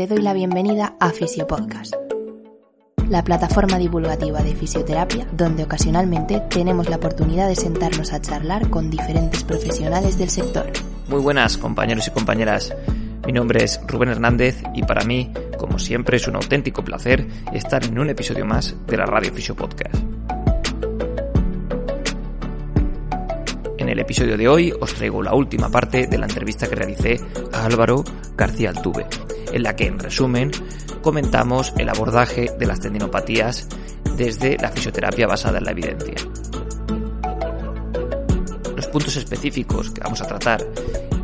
te doy la bienvenida a Fisiopodcast, la plataforma divulgativa de fisioterapia donde ocasionalmente tenemos la oportunidad de sentarnos a charlar con diferentes profesionales del sector. Muy buenas compañeros y compañeras. Mi nombre es Rubén Hernández y para mí, como siempre, es un auténtico placer estar en un episodio más de la Radio Fisiopodcast. En el episodio de hoy os traigo la última parte de la entrevista que realicé a Álvaro García Altuve, en la que en resumen comentamos el abordaje de las tendinopatías desde la fisioterapia basada en la evidencia. Los puntos específicos que vamos a tratar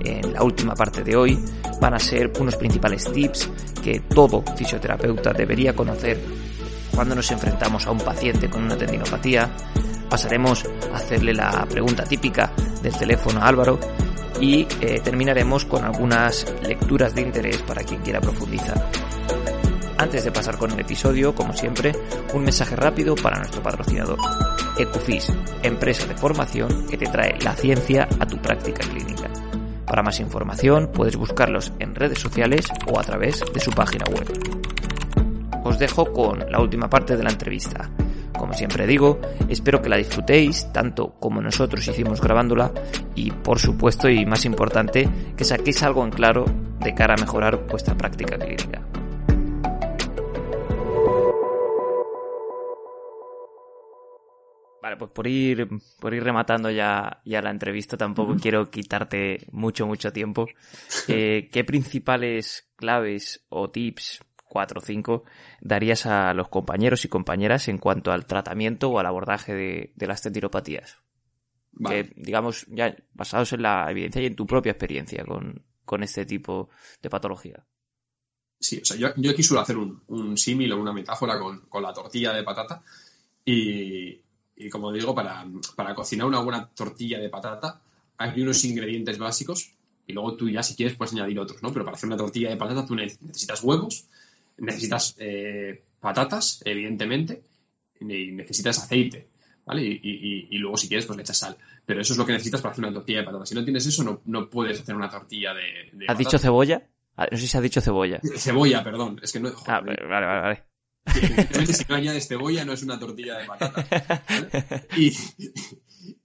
en la última parte de hoy van a ser unos principales tips que todo fisioterapeuta debería conocer cuando nos enfrentamos a un paciente con una tendinopatía. Pasaremos a hacerle la pregunta típica del teléfono a Álvaro y eh, terminaremos con algunas lecturas de interés para quien quiera profundizar. Antes de pasar con el episodio, como siempre, un mensaje rápido para nuestro patrocinador. Ecufis, empresa de formación que te trae la ciencia a tu práctica clínica. Para más información puedes buscarlos en redes sociales o a través de su página web. Os dejo con la última parte de la entrevista. Como siempre digo, espero que la disfrutéis tanto como nosotros hicimos grabándola y por supuesto y más importante que saquéis algo en claro de cara a mejorar vuestra práctica clínica. Vale, pues por ir, por ir rematando ya, ya la entrevista, tampoco quiero quitarte mucho, mucho tiempo. Eh, ¿Qué principales claves o tips, cuatro o cinco, darías a los compañeros y compañeras en cuanto al tratamiento o al abordaje de, de las tendinopatías? Que, digamos, ya basados en la evidencia y en tu propia experiencia con, con este tipo de patología. Sí, o sea, yo, yo aquí suelo hacer un, un símil o una metáfora con, con la tortilla de patata y, y como digo, para, para, cocinar una buena tortilla de patata hay unos ingredientes básicos y luego tú ya si quieres puedes añadir otros, ¿no? Pero para hacer una tortilla de patata tú necesitas huevos, necesitas eh, patatas, evidentemente, y necesitas aceite, ¿vale? Y, y, y, luego si quieres pues le echas sal. Pero eso es lo que necesitas para hacer una tortilla de patata. Si no tienes eso no, no puedes hacer una tortilla de... de ¿Has dicho cebolla? Ah, no sé si se ha dicho cebolla. Cebolla, perdón. Es que no... Joder, ah, vale, vale, vale. si no añades cebolla no es una tortilla de patata. ¿vale? Y,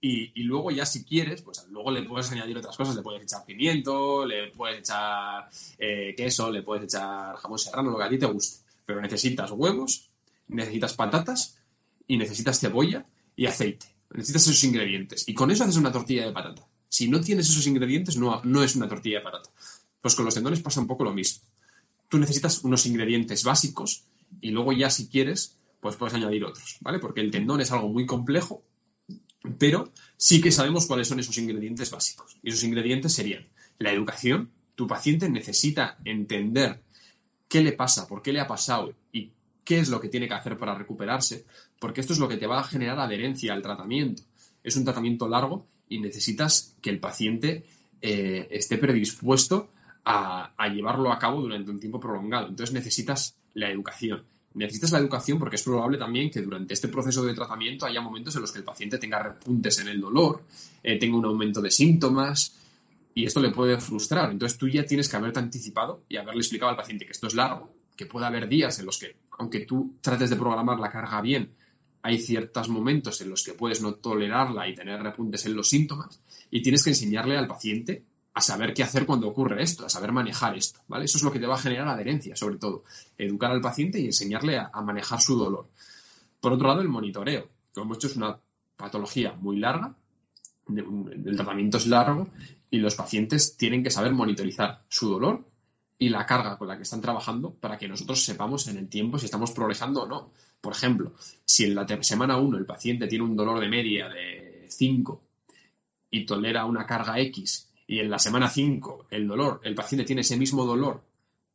y, y, luego ya si quieres, pues luego le puedes añadir otras cosas, le puedes echar pimiento, le puedes echar eh, queso, le puedes echar jamón serrano, lo que a ti te guste. Pero necesitas huevos, necesitas patatas y necesitas cebolla y aceite. Necesitas esos ingredientes. Y con eso haces una tortilla de patata. Si no tienes esos ingredientes, no, no es una tortilla de patata. Pues con los tendones pasa un poco lo mismo. Tú necesitas unos ingredientes básicos y luego ya si quieres, pues puedes añadir otros, ¿vale? Porque el tendón es algo muy complejo, pero sí que sabemos cuáles son esos ingredientes básicos. Y esos ingredientes serían la educación. Tu paciente necesita entender qué le pasa, por qué le ha pasado y qué es lo que tiene que hacer para recuperarse, porque esto es lo que te va a generar adherencia al tratamiento. Es un tratamiento largo y necesitas que el paciente eh, esté predispuesto a, a, llevarlo a cabo durante un tiempo prolongado. Entonces necesitas la educación. Necesitas la educación porque es probable también que durante este proceso de tratamiento haya momentos en los que el paciente tenga repuntes en el dolor, eh, tenga un aumento de síntomas y esto le puede frustrar. Entonces tú ya tienes que haberte anticipado y haberle explicado al paciente que esto es largo, que puede haber días en los que, aunque tú trates de programar la carga bien, hay ciertos momentos en los que puedes no tolerarla y tener repuntes en los síntomas y tienes que enseñarle al paciente a saber qué hacer cuando ocurre esto, a saber manejar esto, ¿vale? Eso es lo que te va a generar adherencia, sobre todo. Educar al paciente y enseñarle a, manejar su dolor. Por otro lado, el monitoreo. Como esto es una patología muy larga, el tratamiento es largo y los pacientes tienen que saber monitorizar su dolor y la carga con la que están trabajando para que nosotros sepamos en el tiempo si estamos progresando o no. Por ejemplo, si en la semana 1 el paciente tiene un dolor de media de 5 y tolera una carga X y en la semana 5 el dolor, el paciente tiene ese mismo dolor,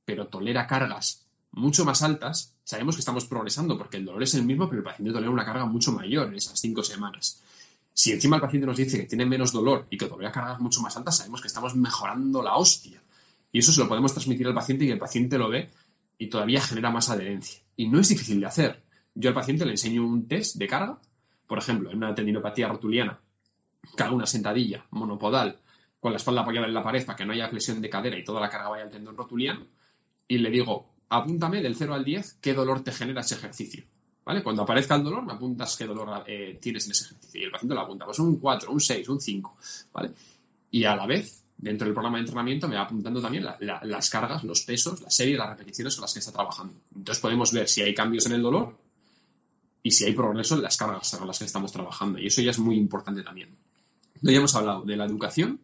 pero tolera cargas mucho más altas, sabemos que estamos progresando porque el dolor es el mismo, pero el paciente tolera una carga mucho mayor en esas 5 semanas. Si encima el paciente nos dice que tiene menos dolor y que tolera cargas mucho más altas, sabemos que estamos mejorando la hostia. Y eso se lo podemos transmitir al paciente y el paciente lo ve y todavía genera más adherencia. Y no es difícil de hacer. Yo al paciente le enseño un test de carga, por ejemplo, en una tendinopatía rotuliana, que una sentadilla monopodal con la espalda apoyada en la pared para que no haya flexión de cadera y toda la carga vaya al tendón rotuliano. y le digo, apúntame del 0 al 10 qué dolor te genera ese ejercicio. ¿Vale? Cuando aparezca el dolor, me apuntas qué dolor eh, tienes en ese ejercicio. Y el paciente lo apunta, pues un 4, un 6, un 5. ¿Vale? Y a la vez, dentro del programa de entrenamiento, me va apuntando también las cargas, los pesos, la serie, las repeticiones con las que está trabajando. Entonces podemos ver si hay cambios en el dolor y si hay progreso en las cargas con las que estamos trabajando. Y eso ya es muy importante también. ya hemos hablado de la educación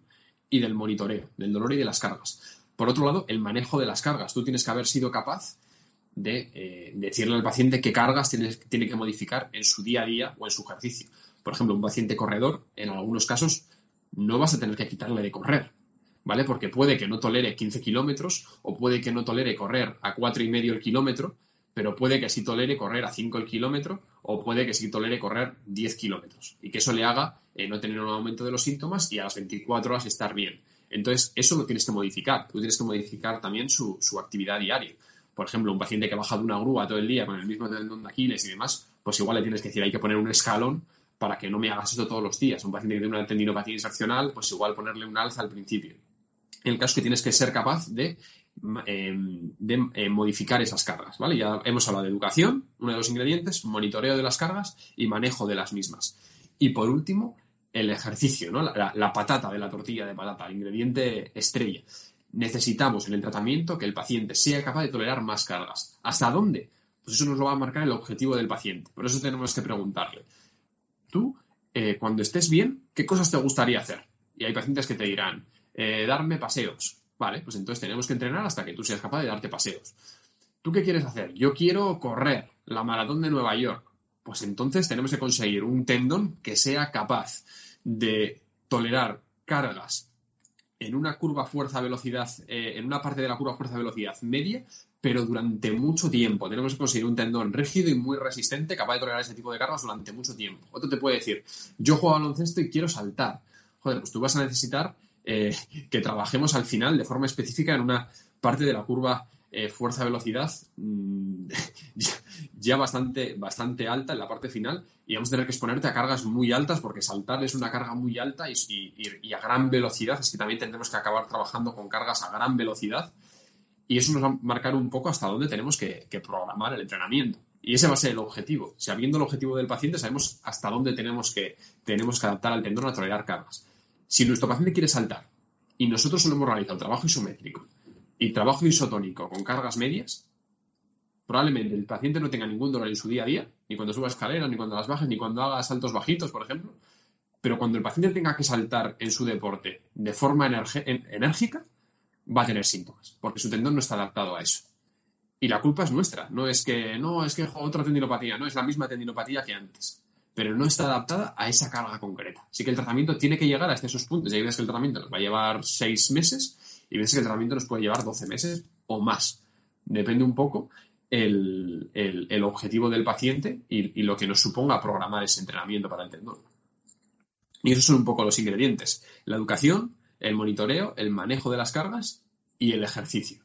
y del monitoreo, del dolor y de las cargas. Por otro lado, el manejo de las cargas. Tú tienes que haber sido capaz de eh, decirle al paciente qué cargas tiene, tiene que modificar en su día a día o en su ejercicio. Por ejemplo, un paciente corredor, en algunos casos, no vas a tener que quitarle de correr, ¿vale? Porque puede que no tolere 15 kilómetros o puede que no tolere correr a cuatro y medio el kilómetro, pero puede que sí tolere correr a 5 el kilómetro o puede que sí tolere correr 10 kilómetros y que eso le haga eh, no tener un aumento de los síntomas y a las 24 horas estar bien. Entonces, eso lo tienes que modificar. Tú tienes que modificar también su, actividad diaria. Por ejemplo, un paciente que baja de una grúa todo el día con el mismo tendón de Aquiles y demás, pues igual le tienes que decir, hay que poner un escalón para que no me hagas esto todos los días. Un paciente que tiene una tendinopatía diseccional, pues igual ponerle un alza al principio. En el caso que tienes que ser capaz de, em, eh, modificar esas cargas, ¿vale? Ya hemos hablado de educación, uno de los ingredientes, monitoreo de las cargas y manejo de las mismas. Y por último, el ejercicio, ¿no? La, patata de la tortilla de patata, el ingrediente estrella. Necesitamos en el tratamiento que el paciente sea capaz de tolerar más cargas. ¿Hasta dónde? Pues eso nos lo va a marcar el objetivo del paciente. Por eso tenemos que preguntarle, tú, eh, cuando estés bien, ¿qué cosas te gustaría hacer? Y hay pacientes que te dirán, eh, darme paseos. Vale, pues entonces tenemos que entrenar hasta que tú seas capaz de darte paseos. ¿Tú qué quieres hacer? Yo quiero correr la maratón de Nueva York. Pues entonces tenemos que conseguir un tendón que sea capaz de tolerar cargas en una curva fuerza-velocidad, eh, en una parte de la curva fuerza-velocidad media, pero durante mucho tiempo. Tenemos que conseguir un tendón rígido y muy resistente, capaz de tolerar ese tipo de cargas durante mucho tiempo. Otro te puede decir, yo juego baloncesto y quiero saltar. Joder, pues tú vas a necesitar eh, que trabajemos al final de forma específica en una parte de la curva eh, fuerza-velocidad mm, ya bastante, bastante alta en la parte final y vamos a tener que exponerte a cargas muy altas porque saltar es una carga muy alta y, a gran velocidad. Es que también tendremos que acabar trabajando con cargas a gran velocidad y eso nos va a marcar un poco hasta dónde tenemos que, programar el entrenamiento. Y ese va a ser el objetivo. Sabiendo el objetivo del paciente, sabemos hasta dónde tenemos que, tenemos que adaptar al tendón a tolerar cargas. Si nuestro paciente quiere saltar y nosotros solo hemos realizado trabajo isométrico y trabajo isotónico con cargas medias, probablemente el paciente no tenga ningún dolor en su día a día, ni cuando suba escaleras, ni cuando las bajes, ni cuando haga saltos bajitos, por ejemplo. Pero cuando el paciente tenga que saltar en su deporte de forma enérgica, va a tener síntomas, porque su tendón no está adaptado a eso. Y la culpa es nuestra, no es que, no, es que otra tendinopatía, no, es la misma tendinopatía que antes, pero no está adaptada a esa carga concreta. Así que el tratamiento tiene que llegar hasta esos puntos. Y hay veces que el tratamiento nos va a llevar seis meses y ves que el tratamiento nos puede llevar 12 meses o más. Depende un poco el, objetivo del paciente y, lo que nos suponga programar ese entrenamiento para el tendón. Y esos son un poco los ingredientes. La educación, el monitoreo, el manejo de las cargas y el ejercicio.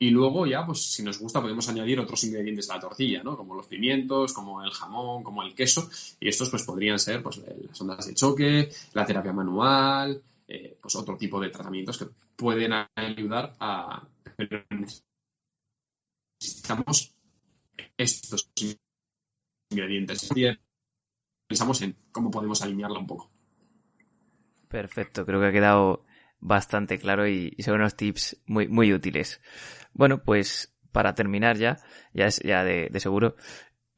Y luego ya, pues si nos gusta, podemos añadir otros ingredientes a la tortilla, ¿no? Como los pimientos, como el jamón, como el queso. Y estos pues podrían ser pues, las ondas de choque, la terapia manual, eh, pues otro tipo de tratamientos que pueden ayudar a... Necesitamos estos ingredientes. Pensamos en cómo podemos alinearla un poco. Perfecto, creo que ha quedado bastante claro y, son unos tips muy, muy útiles. Bueno, pues para terminar ya, ya es de, seguro,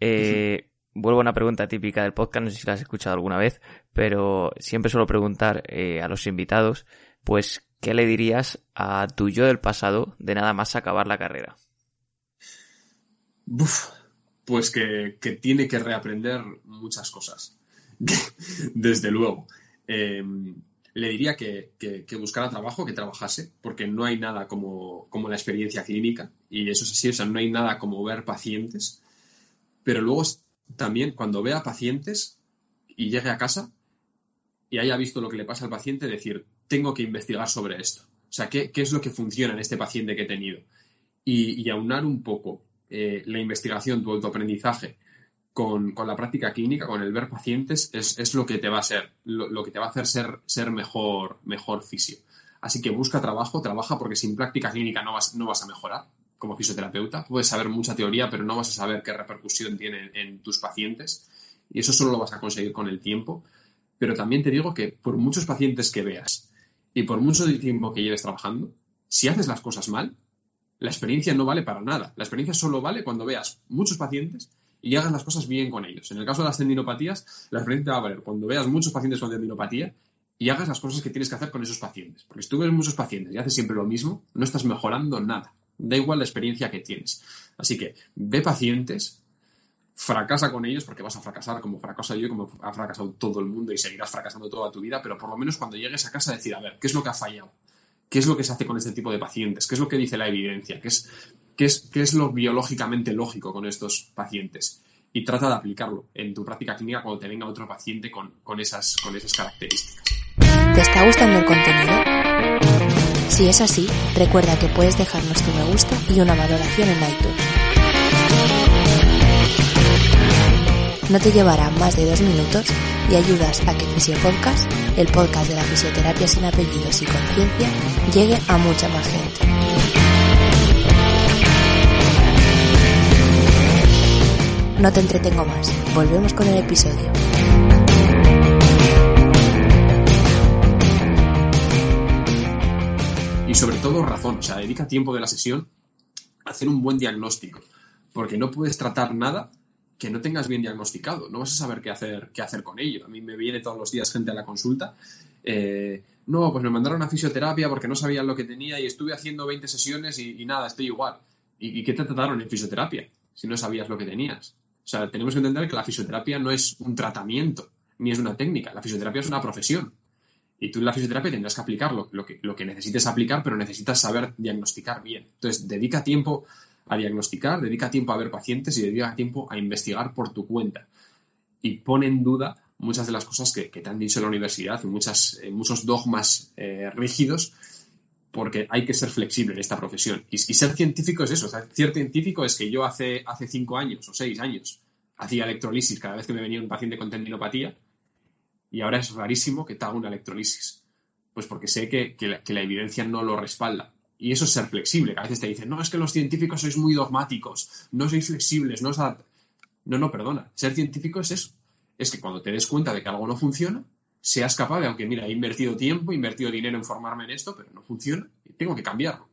eh, vuelvo a una pregunta típica del podcast, no sé si la has escuchado alguna vez, pero siempre suelo preguntar eh, a los invitados, pues, ¿qué le dirías a tu yo del pasado de nada más acabar la carrera? pues que, tiene que reaprender muchas cosas, desde luego. Em, le diría que, buscara trabajo, que trabajase, porque no hay nada como, como la experiencia clínica, y eso es así, o sea, no hay nada como ver pacientes, pero luego también cuando vea pacientes y llegue a casa y haya visto lo que le pasa al paciente, decir, tengo que investigar sobre esto. O sea, ¿qué, es lo que funciona en este paciente que he tenido? Y, aunar un poco eh, la investigación, tu autoaprendizaje, con, la práctica clínica, con el ver pacientes, es, lo que te va a ser, lo, que te va a hacer ser, ser mejor, mejor fisio. Así que busca trabajo, trabaja porque sin práctica clínica no vas, no vas a mejorar como fisioterapeuta. Puedes saber mucha teoría, pero no vas a saber qué repercusión tiene en tus pacientes. Y eso solo lo vas a conseguir con el tiempo. Pero también te digo que por muchos pacientes que veas y por mucho tiempo que lleves trabajando, si haces las cosas mal, la experiencia no vale para nada. La experiencia solo vale cuando veas muchos pacientes y hagas las cosas bien con ellos. En el caso de las tendinopatías, la experiencia va a valer cuando veas muchos pacientes con tendinopatía y hagas las cosas que tienes que hacer con esos pacientes. Porque si tú ves muchos pacientes y haces siempre lo mismo, no estás mejorando nada. Da igual la experiencia que tienes. Así que ve pacientes, fracasa con ellos porque vas a fracasar como fracaso yo como ha fracasado todo el mundo y seguirás fracasando toda tu vida, pero por lo menos cuando llegues a casa decir, a ver, ¿qué es lo que ha fallado? ¿Qué es lo que se hace con este tipo de pacientes? ¿Qué es lo que dice la evidencia? ¿Qué es, qué es, qué es lo biológicamente lógico con estos pacientes? Y trata de aplicarlo en tu práctica clínica cuando te venga otro paciente con, con, esas, con esas características. ¿Te está gustando el contenido? Si es así, recuerda que puedes dejarnos tu me gusta y una valoración en iTunes. No te llevará más de dos minutos y ayudas a que Fisiopodcast, el podcast de la fisioterapia sin apellidos y conciencia, llegue a mucha más gente. No te entretengo más, volvemos con el episodio. Y sobre todo razón, o sea, dedica tiempo de la sesión a hacer un buen diagnóstico, porque no puedes tratar nada que no tengas bien diagnosticado. No vas a saber qué hacer, qué hacer con ello. A mí me viene todos los días gente a la consulta. Eh, no, pues me mandaron a fisioterapia porque no sabían lo que tenía y estuve haciendo 20 sesiones y, nada, estoy igual. ¿Y, qué te trataron en fisioterapia si no sabías lo que tenías? O sea, tenemos que entender que la fisioterapia no es un tratamiento ni es una técnica. La fisioterapia es una profesión. Y tú en la fisioterapia tendrás que aplicarlo, lo que, lo que necesites aplicar, pero necesitas saber diagnosticar bien. Entonces, dedica tiempo a diagnosticar, dedica tiempo a ver pacientes y dedica tiempo a investigar por tu cuenta. Y pone en duda muchas de las cosas que, te han dicho en la universidad, muchas, eh, muchos dogmas eh, rígidos, porque hay que ser flexible en esta profesión. Y, ser científico es eso. ser científico es que yo hace, hace cinco años o seis años hacía electrolisis cada vez que me venía un paciente con tendinopatía y ahora es rarísimo que te haga una electrolisis. Pues porque sé que la evidencia no lo respalda. Y eso es ser flexible, que a veces te dicen, no, es que los científicos sois muy dogmáticos, no sois flexibles, no os No, no, perdona. Ser científico es eso. Es que cuando te des cuenta de que algo no funciona, seas capaz de, aunque mira, he invertido tiempo, he invertido dinero en formarme en esto, pero no funciona y tengo que cambiarlo.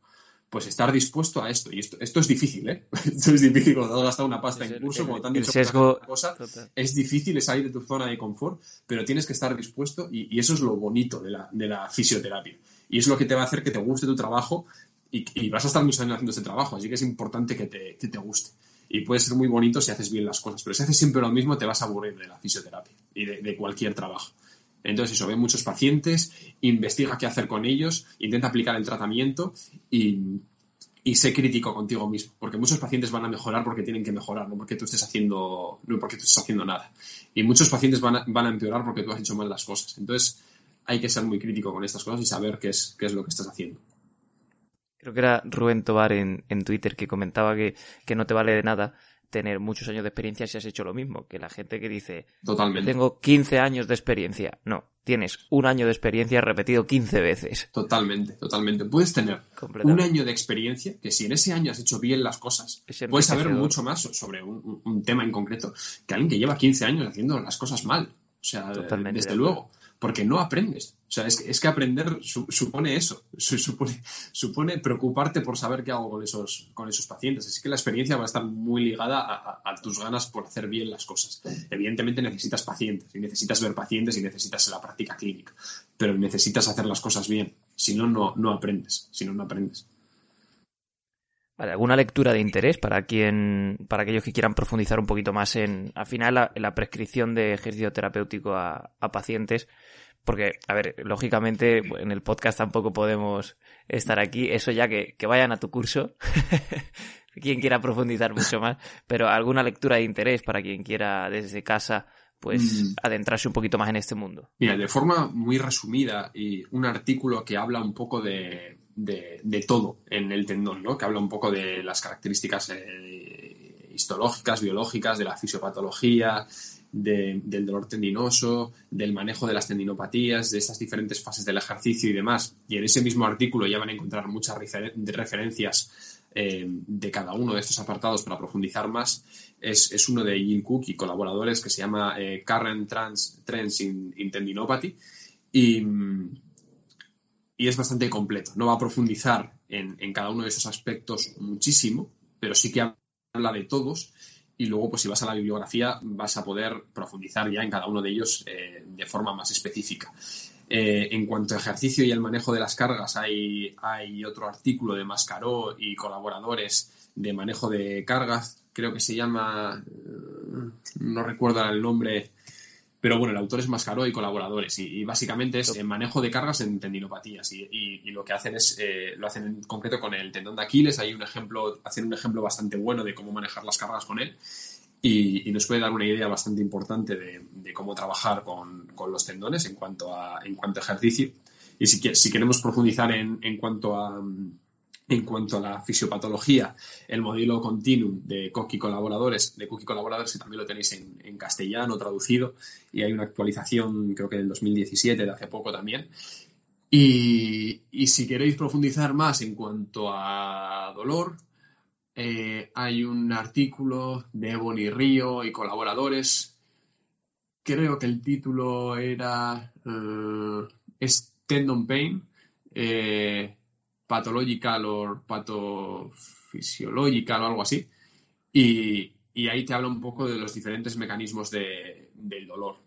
Pues estar dispuesto a esto. Y esto, esto es difícil, ¿eh? esto es difícil cuando has gastado una pasta en curso, como te han dicho sesgo... cosa. Es difícil salir de tu zona de confort, pero tienes que estar dispuesto y, y eso es lo bonito de la, de la fisioterapia y es lo que te va a hacer que te guste tu trabajo y, vas a estar muchos años haciendo ese trabajo, así que es importante que te, te, guste. Y puede ser muy bonito si haces bien las cosas, pero si haces siempre lo mismo te vas a aburrir de la fisioterapia y de, cualquier trabajo. Entonces, eso, ve muchos pacientes, investiga qué hacer con ellos, intenta aplicar el tratamiento y, y sé crítico contigo mismo, porque muchos pacientes van a mejorar porque tienen que mejorar, no porque tú estés haciendo, no porque tú estés haciendo nada. Y muchos pacientes van a, van a empeorar porque tú has hecho mal las cosas. Entonces, hay que ser muy crítico con estas cosas y saber qué es, qué es lo que estás haciendo. Creo que era Rubén Tobar en, Twitter que comentaba que, no te vale de nada tener muchos años de experiencia si has hecho lo mismo. Que la gente que dice, Totalmente. tengo 15 años de experiencia. No, tienes un año de experiencia repetido 15 veces. Totalmente, totalmente. Puedes tener un año de experiencia que si en ese año has hecho bien las cosas, puedes saber mucho más sobre un, un, tema en concreto que alguien que lleva 15 años haciendo las cosas mal. O sea, desde luego porque no aprendes. O sea, es, que aprender supone eso, supone, preocuparte por saber qué hago con esos, con esos pacientes. Así que la experiencia va a estar muy ligada a, tus ganas por hacer bien las cosas. Evidentemente necesitas pacientes, y necesitas ver pacientes y necesitas la práctica clínica, pero necesitas hacer las cosas bien. Si no, no, aprendes. Si no, no aprendes. Vale, ¿alguna lectura de interés para quien, para aquellos que quieran profundizar un poquito más en, al final, la, en la prescripción de ejercicio terapéutico a, pacientes? Porque, a ver, lógicamente, en el podcast tampoco podemos estar aquí. Eso ya que, que vayan a tu curso. quien quiera profundizar mucho más. Pero alguna lectura de interés para quien quiera desde casa, pues, mm. adentrarse un poquito más en este mundo. Mira, de forma muy resumida y un artículo que habla un poco de, de, todo en el tendón, ¿no? que habla un poco de las características eh, histológicas, biológicas, de la fisiopatología, del dolor tendinoso, del manejo de las tendinopatías, de esas diferentes fases del ejercicio y demás. Y en ese mismo artículo ya van a encontrar muchas referencias eh, de cada uno de estos apartados para profundizar más es, uno de Jim Cook y colaboradores que se llama eh, Current Trans, Trends in, Tendinopathy y, y, es bastante completo. No va a profundizar en, cada uno de esos aspectos muchísimo, pero sí que habla de todos y luego, pues si vas a la bibliografía, vas a poder profundizar ya en cada uno de ellos eh, de forma más específica. Eh, en cuanto a ejercicio y el manejo de las cargas, hay, hay otro artículo de Mascaró y colaboradores de manejo de cargas, creo que se llama, eh, no recuerdo el nombre, pero bueno, el autor es Mascaró y colaboradores y, básicamente es el manejo de cargas en tendinopatías y, lo que hacen es, eh, lo hacen en concreto con el tendón de Aquiles, hay un ejemplo, hacen un ejemplo bastante bueno de cómo manejar las cargas con él y, nos puede dar una idea bastante importante de, cómo trabajar con, los tendones en cuanto a, en cuanto a ejercicio. Y si, si queremos profundizar en, en cuanto a en cuanto a la fisiopatología, el modelo continuum de Cook y colaboradores, de Cook y colaboradores, que también lo tenéis en, castellano traducido, y hay una actualización, creo que del 2017, de hace poco también. Y, si queréis profundizar más en cuanto a dolor, eh, hay un artículo de Ebony Río y colaboradores. Creo que el título era uh, Tendon Pain. Eh, pathological o patofisiological o algo así. Y, ahí te habla un poco de los diferentes mecanismos del dolor.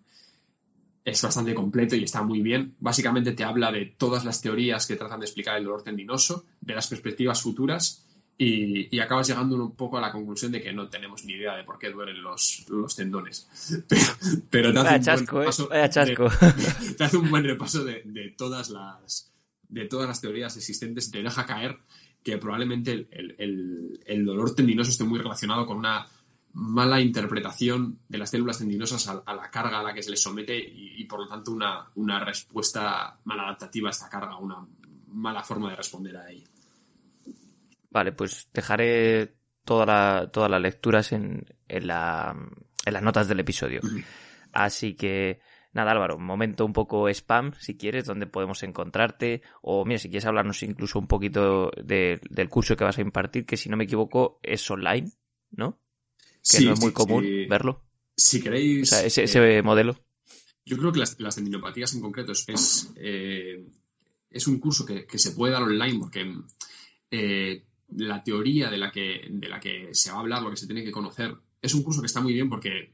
Es bastante completo y está muy bien. Básicamente te habla de todas las teorías que tratan de explicar el dolor tendinoso, de las perspectivas futuras y, acabas llegando un poco a la conclusión de que no tenemos ni idea de por qué duelen los, tendones. Pero, te, hace un buen repaso de todas las de todas las teorías existentes te deja caer que probablemente el, dolor tendinoso esté muy relacionado con una mala interpretación de las células tendinosas a, la carga a la que se les somete y, por lo tanto una, una, respuesta maladaptativa a esta carga, una mala forma de responder a ella. Vale, pues dejaré toda todas las lecturas en, en, la, en las notas del episodio. Así que Nada, Álvaro, un momento un poco spam, si quieres, donde podemos encontrarte. O mira, si quieres hablarnos incluso un poquito del curso que vas a impartir, que si no me equivoco es online, ¿no? Que no es muy común verlo. Si queréis. O sea, ese, eh, modelo. Yo creo que las, las tendinopatías en concreto es, es, eh, un curso que, se puede dar online porque eh, la teoría de la, que, de la que se va a hablar, lo que se tiene que conocer, es un curso que está muy bien porque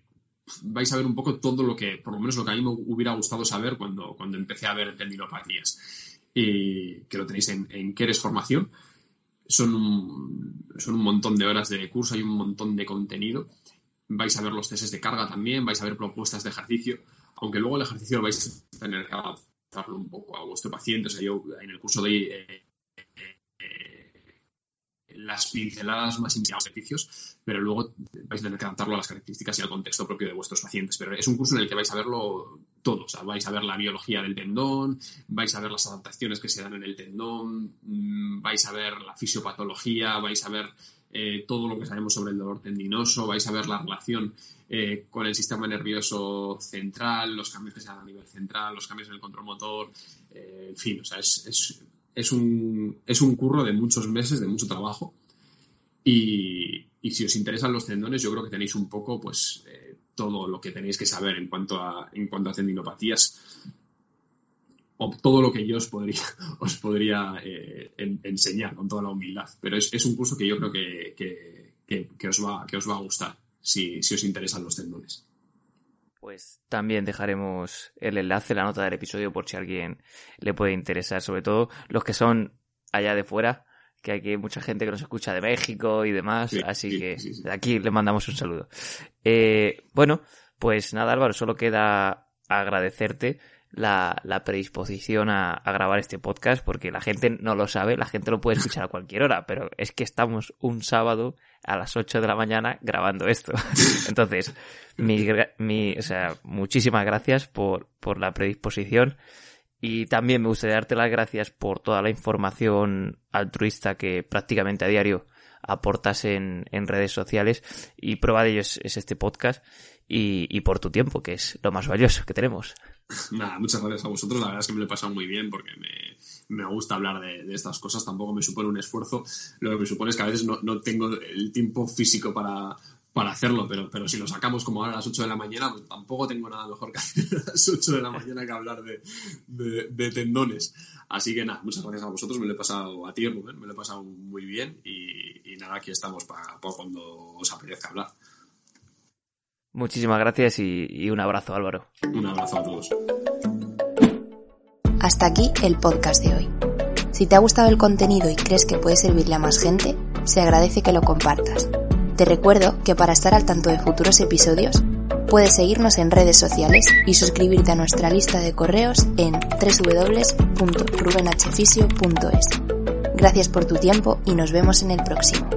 vais a ver un poco todo lo que, por lo menos lo que a mí me hubiera gustado saber cuando, cuando empecé a ver tendinopatías. Y que lo tenéis en, en Keres Formación. Son un, son un montón de horas de curso, hay un montón de contenido. Vais a ver los testes de carga también, vais a ver propuestas de ejercicio, aunque luego el ejercicio lo vais a tener que adaptarlo un poco a vuestro paciente. O sea, yo en el curso de eh, las pinceladas más ejercicios, pero luego vais a tener que adaptarlo a las características y al contexto propio de vuestros pacientes. Pero es un curso en el que vais a verlo todo, o sea, vais a ver la biología del tendón, vais a ver las adaptaciones que se dan en el tendón, mm, vais a ver la fisiopatología, vais a ver eh, todo lo que sabemos sobre el dolor tendinoso, vais a ver la relación eh, con el sistema nervioso central, los cambios que se dan a nivel central, los cambios en el control motor, eh, en fin, o sea, es un, es un curro de muchos meses, de mucho trabajo. Y, si os interesan los tendones, yo creo que tenéis un poco, pues, eh, todo lo que tenéis que saber en cuanto a, en cuanto a tendinopatías. O todo lo que yo os podría, os podría eh, enseñar con toda la humildad. Pero es, un curso que yo creo que, os, va, que os va a gustar si, si os interesan los tendones pues también dejaremos el enlace, la nota del episodio por si a alguien le puede interesar, sobre todo los que son allá de fuera, que hay mucha gente que nos escucha de México y demás, así que de aquí le mandamos un saludo. Eh, bueno, pues nada Álvaro, solo queda agradecerte la, la predisposición a, a, grabar este podcast porque la gente no lo sabe, la gente lo puede escuchar a cualquier hora, pero es que estamos un sábado a las 8 de la mañana grabando esto. Entonces, mi, mi, o sea, muchísimas gracias por, por la predisposición y también me gustaría darte las gracias por toda la información altruista que prácticamente a diario aportas en, en redes sociales y prueba de ello es, este podcast y, y por tu tiempo, que es lo más valioso que tenemos. Nada, muchas gracias a vosotros. La verdad es que me lo he pasado muy bien porque me, gusta hablar de, estas cosas. Tampoco me supone un esfuerzo. Lo que me supone es que a veces no, tengo el tiempo físico para, para hacerlo, pero, pero si lo sacamos como ahora a las 8 de la mañana, pues tampoco tengo nada mejor que hacer a las 8 de la mañana que hablar de, tendones. Así que nada, muchas gracias a vosotros. Me lo he pasado a ti, Rubén, me lo he pasado muy bien y, nada, aquí estamos para, cuando os apetezca hablar. Muchísimas gracias y, un abrazo, Álvaro. Un abrazo a todos. Hasta aquí el podcast de hoy. Si te ha gustado el contenido y crees que puede servirle a más gente, se agradece que lo compartas. Te recuerdo que para estar al tanto de futuros episodios, puedes seguirnos en redes sociales y suscribirte a nuestra lista de correos en www.rubenhfisio.es. Gracias por tu tiempo y nos vemos en el próximo.